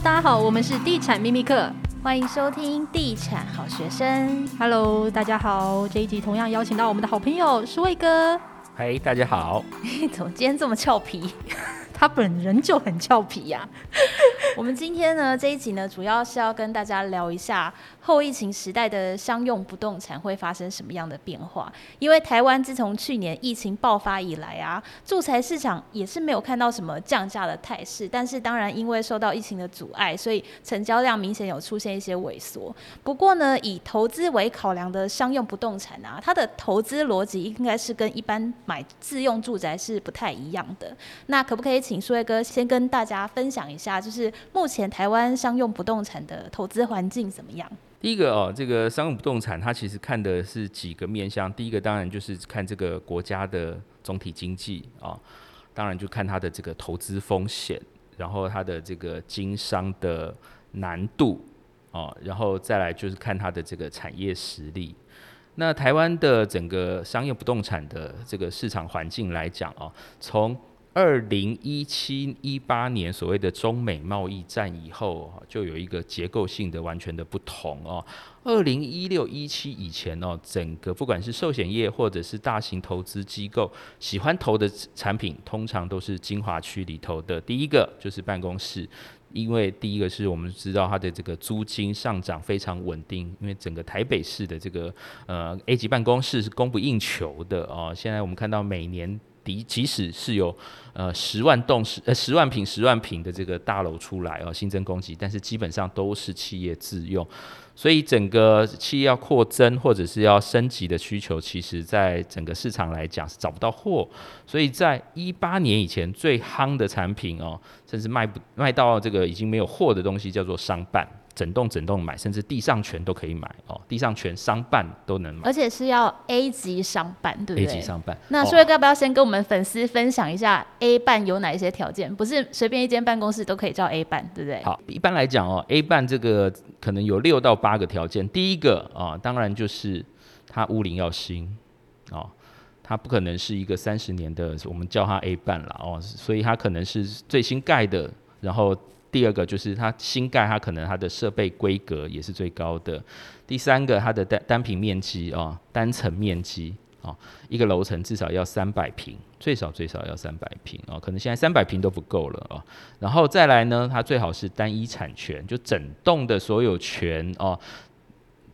大家好，我们是地产秘密课，欢迎收听地产好学生。Hello，大家好，这一集同样邀请到我们的好朋友舒卫哥。嗨，大家好。怎么今天这么俏皮？他本人就很俏皮呀、啊。我们今天呢，这一集呢，主要是要跟大家聊一下后疫情时代的商用不动产会发生什么样的变化。因为台湾自从去年疫情爆发以来啊，住宅市场也是没有看到什么降价的态势。但是当然，因为受到疫情的阻碍，所以成交量明显有出现一些萎缩。不过呢，以投资为考量的商用不动产啊，它的投资逻辑应该是跟一般买自用住宅是不太一样的。那可不可以？请苏威哥先跟大家分享一下，就是目前台湾商用不动产的投资环境怎么样？第一个哦，这个商用不动产它其实看的是几个面向。第一个当然就是看这个国家的总体经济啊、当然就看它的这个投资风险，然后它的这个经商的难度哦，然后再来就是看它的这个产业实力。那台湾的整个商业不动产的这个市场环境来讲哦，从二零一七一八年所谓的中美贸易战以后，就有一个结构性的完全的不同哦。二零一六一七以前哦，整个不管是寿险业或者是大型投资机构喜欢投的产品，通常都是精华区里头的。第一个就是办公室，因为第一个是我们知道它的这个租金上涨非常稳定，因为整个台北市的这个呃 A 级办公室是供不应求的哦。现在我们看到每年。即使是有呃十万栋十呃十万坪十万坪的这个大楼出来哦，新增供给，但是基本上都是企业自用，所以整个企业要扩增或者是要升级的需求，其实在整个市场来讲是找不到货，所以在一八年以前最夯的产品哦，甚至卖不卖到这个已经没有货的东西，叫做商办。整栋整栋买，甚至地上权都可以买哦，地上权商办都能买，而且是要 A 级商办，对不对？A 级商办。那书卫哥要不要先跟我们粉丝分享一下 A 办有哪一些条件？不是随便一间办公室都可以叫 A 办，对不对？好，一般来讲哦，A 办这个可能有六到八个条件。第一个啊，当然就是它屋龄要新哦，它不可能是一个三十年的，我们叫它 A 办了哦，所以它可能是最新盖的，然后。第二个就是它新盖，它可能它的设备规格也是最高的。第三个，它的单单坪面积啊，单层面积啊，一个楼层至少要三百平，最少最少要三百平啊，可能现在三百平都不够了啊。然后再来呢，它最好是单一产权，就整栋的所有权哦，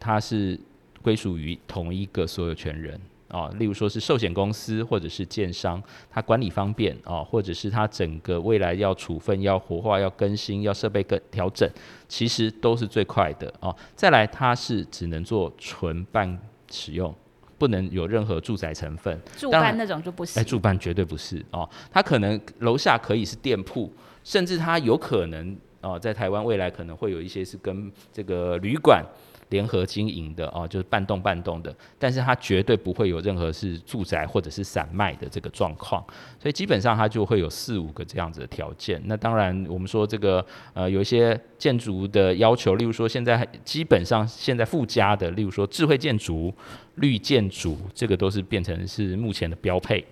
它是归属于同一个所有权人。哦，例如说是寿险公司或者是建商，它管理方便哦，或者是它整个未来要处分、要活化、要更新、要设备更调整，其实都是最快的哦。再来，它是只能做纯办使用，不能有任何住宅成分。住办那种就不行。哎，住办绝对不是哦。它可能楼下可以是店铺，甚至它有可能哦，在台湾未来可能会有一些是跟这个旅馆。联合经营的哦，就是半栋半栋的，但是它绝对不会有任何是住宅或者是散卖的这个状况，所以基本上它就会有四五个这样子的条件。那当然，我们说这个呃有一些建筑的要求，例如说现在基本上现在附加的，例如说智慧建筑、绿建筑，这个都是变成是目前的标配。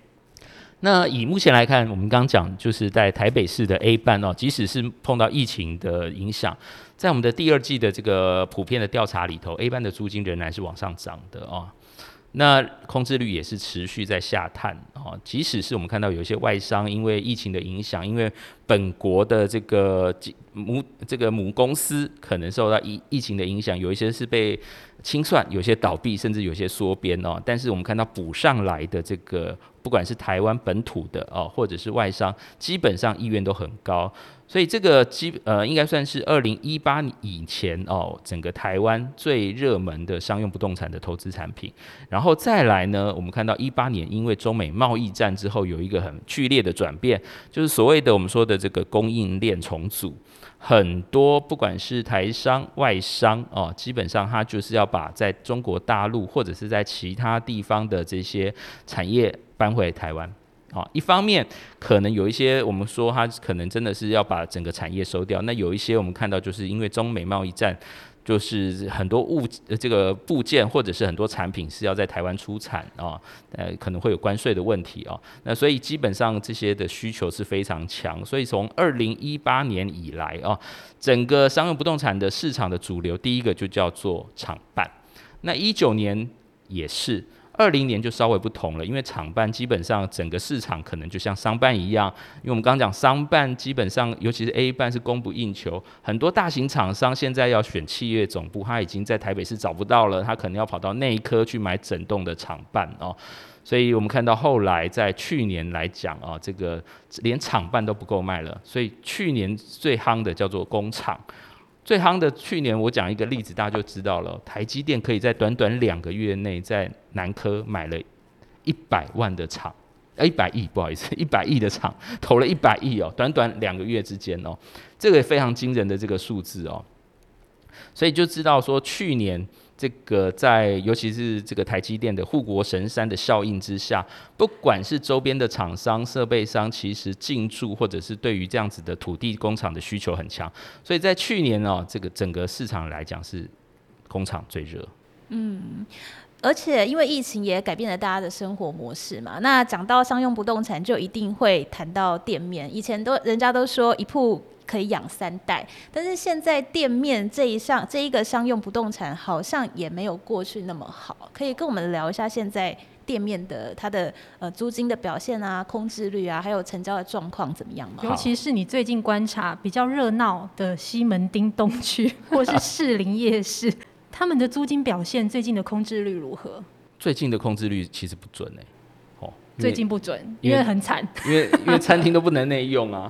那以目前来看，我们刚刚讲就是在台北市的 A 办哦，即使是碰到疫情的影响，在我们的第二季的这个普遍的调查里头，A 办的租金仍然是往上涨的哦。那空置率也是持续在下探哦，即使是我们看到有一些外商因为疫情的影响，因为本国的这个母这个母公司可能受到疫疫情的影响，有一些是被清算，有些倒闭，甚至有些缩编哦。但是我们看到补上来的这个。不管是台湾本土的哦，或者是外商，基本上意愿都很高，所以这个基呃应该算是二零一八以前哦，整个台湾最热门的商用不动产的投资产品。然后再来呢，我们看到一八年因为中美贸易战之后有一个很剧烈的转变，就是所谓的我们说的这个供应链重组。很多不管是台商、外商哦，基本上他就是要把在中国大陆或者是在其他地方的这些产业搬回台湾。哦，一方面可能有一些我们说他可能真的是要把整个产业收掉，那有一些我们看到就是因为中美贸易战。就是很多物这个部件或者是很多产品是要在台湾出产啊，呃，可能会有关税的问题啊。那所以基本上这些的需求是非常强，所以从二零一八年以来啊，整个商用不动产的市场的主流，第一个就叫做厂办。那一九年也是。二零年就稍微不同了，因为厂办基本上整个市场可能就像商办一样，因为我们刚刚讲商办基本上，尤其是 A 办是供不应求，很多大型厂商现在要选企业总部，他已经在台北市找不到了，他可能要跑到内科去买整栋的厂办哦，所以我们看到后来在去年来讲啊，这个连厂办都不够卖了，所以去年最夯的叫做工厂。最夯的去年，我讲一个例子，大家就知道了。台积电可以在短短两个月内，在南科买了一百万的厂，呃，一百亿，不好意思，一百亿的厂，投了一百亿哦，短短两个月之间哦，这个也非常惊人的这个数字哦，所以就知道说去年。这个在尤其是这个台积电的护国神山的效应之下，不管是周边的厂商、设备商，其实进驻或者是对于这样子的土地工厂的需求很强，所以在去年哦，这个整个市场来讲是工厂最热。嗯，而且因为疫情也改变了大家的生活模式嘛，那讲到商用不动产，就一定会谈到店面。以前都人家都说一铺。可以养三代，但是现在店面这一项这一个商用不动产好像也没有过去那么好，可以跟我们聊一下现在店面的它的呃租金的表现啊、空置率啊，还有成交的状况怎么样吗？尤其是你最近观察比较热闹的西门町东区或是士林夜市，他们的租金表现最近的空置率如何？最近的空置率其实不准哎、欸，哦，最近不准，因为，因为很惨，因为因为餐厅都不能内用啊。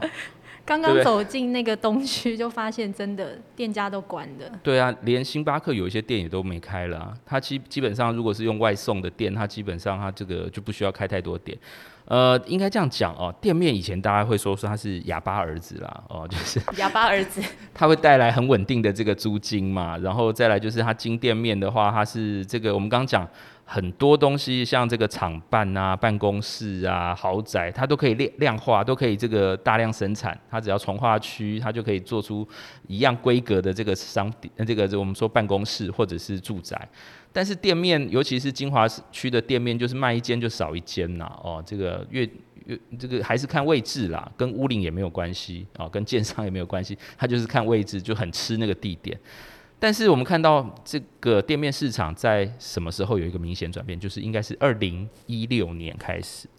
刚刚走进那个东区，就发现真的店家都关的。对啊，连星巴克有一些店也都没开了啊。它基基本上如果是用外送的店，它基本上它这个就不需要开太多店。呃，应该这样讲哦，店面以前大家会说说它是哑巴儿子啦，哦，就是哑巴儿子，它会带来很稳定的这个租金嘛。然后再来就是它经店面的话，它是这个我们刚刚讲。很多东西像这个厂办啊、办公室啊、豪宅，它都可以量量化，都可以这个大量生产。它只要从化区，它就可以做出一样规格的这个商店，这个我们说办公室或者是住宅。但是店面，尤其是精华区的店面，就是卖一间就少一间呐。哦，这个越越这个还是看位置啦，跟屋龄也没有关系啊，跟建商也没有关系，它就是看位置，就很吃那个地点。但是我们看到这个店面市场在什么时候有一个明显转变，就是应该是二零一六年开始。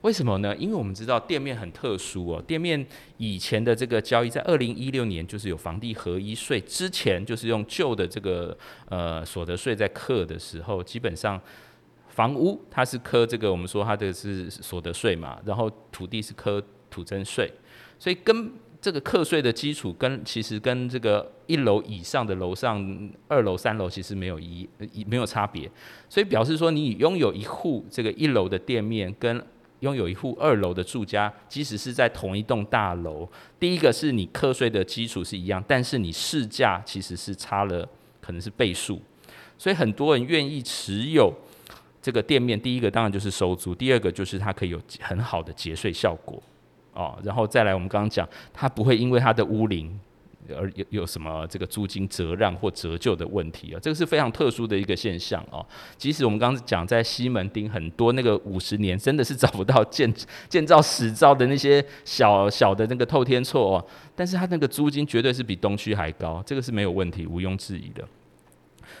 为什么呢？因为我们知道店面很特殊哦，店面以前的这个交易在二零一六年就是有房地合一税之前，就是用旧的这个呃所得税在课的时候，基本上房屋它是课这个我们说它的是所得税嘛，然后土地是课土增税，所以跟这个课税的基础跟其实跟这个一楼以上的楼上二楼三楼其实没有一没有差别，所以表示说你拥有一户这个一楼的店面跟拥有一户二楼的住家，即使是在同一栋大楼，第一个是你课税的基础是一样，但是你市价其实是差了可能是倍数，所以很多人愿意持有这个店面，第一个当然就是收租，第二个就是它可以有很好的节税效果。哦，然后再来，我们刚刚讲，它不会因为它的屋龄而有有什么这个租金折让或折旧的问题啊，这个是非常特殊的一个现象哦。即使我们刚刚讲在西门町很多那个五十年真的是找不到建 建造史造的那些小小的那个透天厝哦，但是它那个租金绝对是比东区还高，这个是没有问题，毋庸置疑的。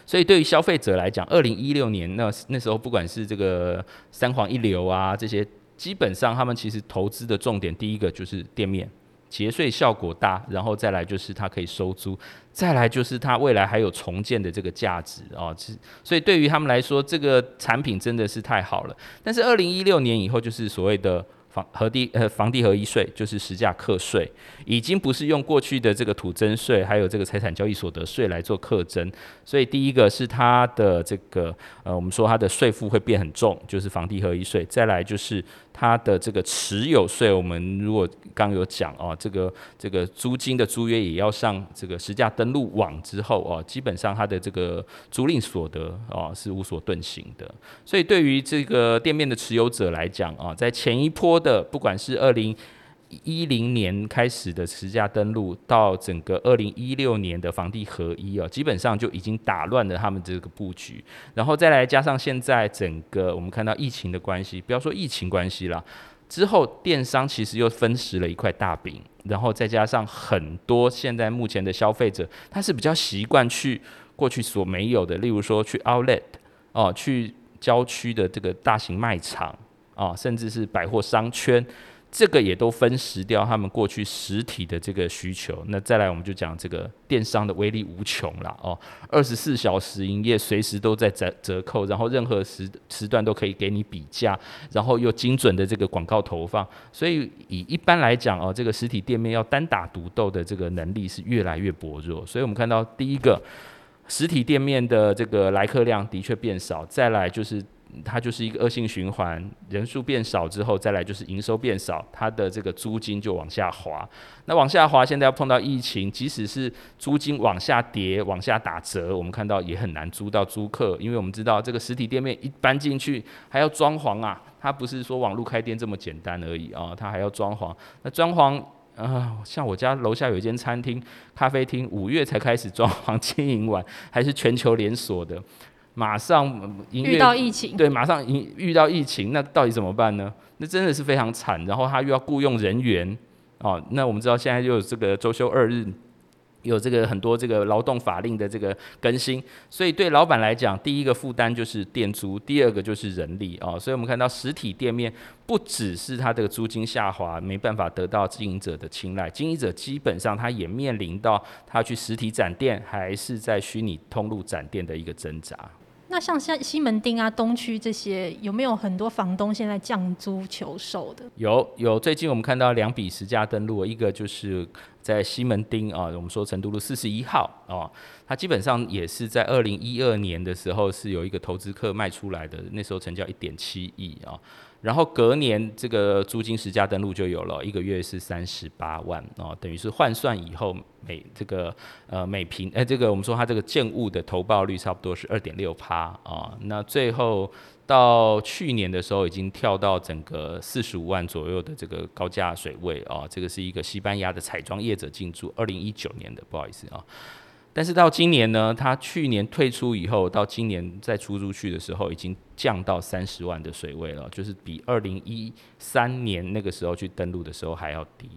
所以对于消费者来讲，二零一六年那那时候不管是这个三皇一流啊这些。基本上，他们其实投资的重点，第一个就是店面节税效果大，然后再来就是它可以收租，再来就是它未来还有重建的这个价值啊。所以对于他们来说，这个产品真的是太好了。但是二零一六年以后，就是所谓的。房和地呃房地合一税就是实价课税，已经不是用过去的这个土增税，还有这个财产交易所得税来做课征，所以第一个是它的这个呃我们说它的税负会变很重，就是房地合一税，再来就是它的这个持有税，我们如果刚有讲哦，这个这个租金的租约也要上这个实价登录网之后哦，基本上它的这个租赁所得哦是无所遁形的，所以对于这个店面的持有者来讲啊，在前一波。的不管是二零一零年开始的持价登录，到整个二零一六年的房地合一哦，基本上就已经打乱了他们这个布局。然后再来加上现在整个我们看到疫情的关系，不要说疫情关系了，之后电商其实又分食了一块大饼。然后再加上很多现在目前的消费者，他是比较习惯去过去所没有的，例如说去 Outlet 哦，去郊区的这个大型卖场啊，甚至是百货商圈。这个也都分食掉他们过去实体的这个需求。那再来，我们就讲这个电商的威力无穷了哦，二十四小时营业，随时都在折折扣，然后任何时时段都可以给你比价，然后又精准的这个广告投放。所以以一般来讲哦，这个实体店面要单打独斗的这个能力是越来越薄弱。所以我们看到第一个实体店面的这个来客量的确变少，再来就是。它就是一个恶性循环，人数变少之后，再来就是营收变少，它的这个租金就往下滑。那往下滑，现在要碰到疫情，即使是租金往下跌、往下打折，我们看到也很难租到租客，因为我们知道这个实体店面一搬进去还要装潢啊，它不是说网络开店这么简单而已啊，它还要装潢。那装潢啊、像我家楼下有一间餐厅、咖啡厅，五月才开始装潢，经营完还是全球连锁的。马上遇到疫情，对，马上遇遇到疫情，那到底怎么办呢？那真的是非常惨。然后他又要雇佣人员，哦，那我们知道现在又有这个周休二日，有这个很多这个劳动法令的这个更新，所以对老板来讲，第一个负担就是店租，第二个就是人力哦。所以我们看到实体店面不只是它的租金下滑，没办法得到经营者的青睐，经营者基本上他也面临到他去实体展店还是在虚拟通路展店的一个挣扎。那像像西门町啊、东区这些，有没有很多房东现在降租求售的？有有，最近我们看到两笔实价登录，一个就是在西门町啊，我们说成都路四十一号啊，它基本上也是在二零一二年的时候是有一个投资客卖出来的，那时候成交一点七亿啊。然后隔年这个租金实价登录就有了，一个月是三十八万哦，等于是换算以后每这个呃每坪哎这个我们说它这个建物的投报率差不多是二点六趴啊，那最后到去年的时候已经跳到整个四十五万左右的这个高价水位啊，这个是一个西班牙的彩妆业者进驻，二零一九年的不好意思啊。但是到今年呢，他去年退出以后，到今年再出出去的时候，已经降到三十万的水位了，就是比二零一三年那个时候去登录的时候还要低，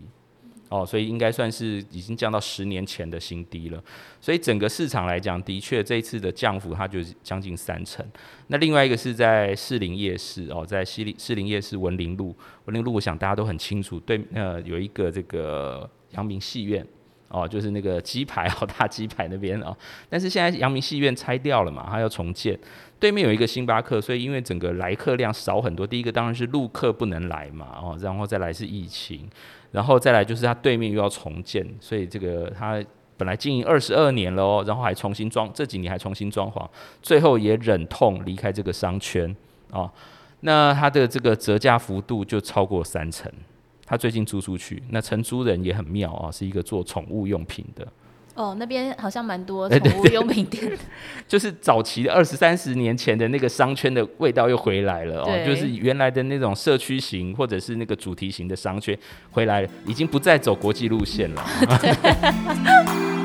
哦，所以应该算是已经降到十年前的新低了。所以整个市场来讲，的确这一次的降幅它就是将近三成。那另外一个是在士林夜市哦，在西林士林夜市文林路，文林路我想大家都很清楚，对，呃，有一个这个阳明戏院。哦，就是那个鸡排，好 大鸡排那边哦。但是现在阳明戏院拆掉了嘛，它要重建。对面有一个星巴克，所以因为整个来客量少很多。第一个当然是陆客不能来嘛，哦，然后再来是疫情，然后再来就是它对面又要重建，所以这个它本来经营二十二年了哦，然后还重新装，这几年还重新装潢，最后也忍痛离开这个商圈哦。那它的这个折价幅度就超过三成。他最近租出去，那承租人也很妙啊，是一个做宠物用品的。哦，那边好像蛮多 宠物用品店。就是早期的二十三十年前的那个商圈的味道又回来了哦，就是原来的那种社区型或者是那个主题型的商圈回来了，已经不再走国际路线了。